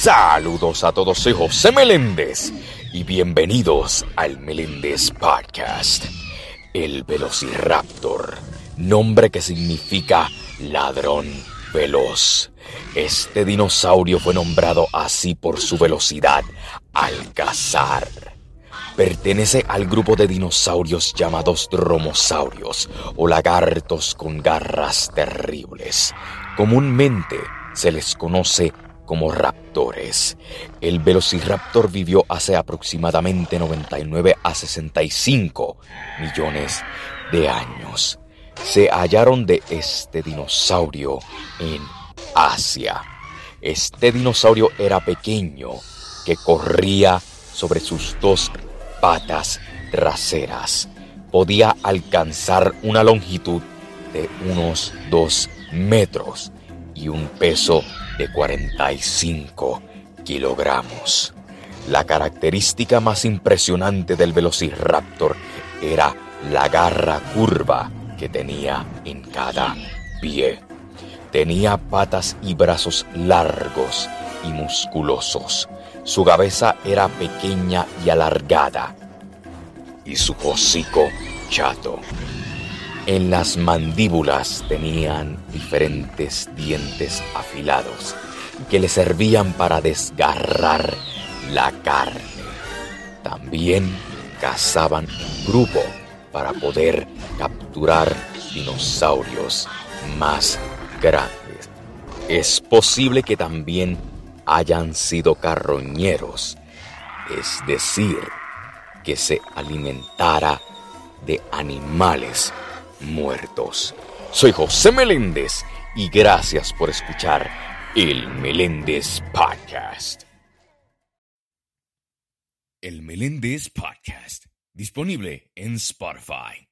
Saludos a todos, soy José Meléndez y bienvenidos al Meléndez Podcast. El Velociraptor, nombre que significa ladrón veloz. Este dinosaurio fue nombrado así por su velocidad al cazar. Pertenece al grupo de dinosaurios llamados dromosaurios o lagartos con garras terribles. Comúnmente se les conoce como raptores. El velociraptor vivió hace aproximadamente 99 a 65 millones de años. Se hallaron de este dinosaurio en Asia. Este dinosaurio era pequeño, que corría sobre sus dos patas traseras. Podía alcanzar una longitud de unos 2 metros y un peso de 45 kilogramos. La característica más impresionante del Velociraptor era la garra curva que tenía en cada pie. Tenía patas y brazos largos y musculosos. Su cabeza era pequeña y alargada y su hocico chato. En las mandíbulas tenían diferentes dientes afilados que le servían para desgarrar la carne. También cazaban en grupo para poder capturar dinosaurios más grandes. Es posible que también hayan sido carroñeros, es decir, que se alimentara de animales muertos. Soy José Meléndez y gracias por escuchar el Meléndez Podcast. El Meléndez Podcast, disponible en Spotify.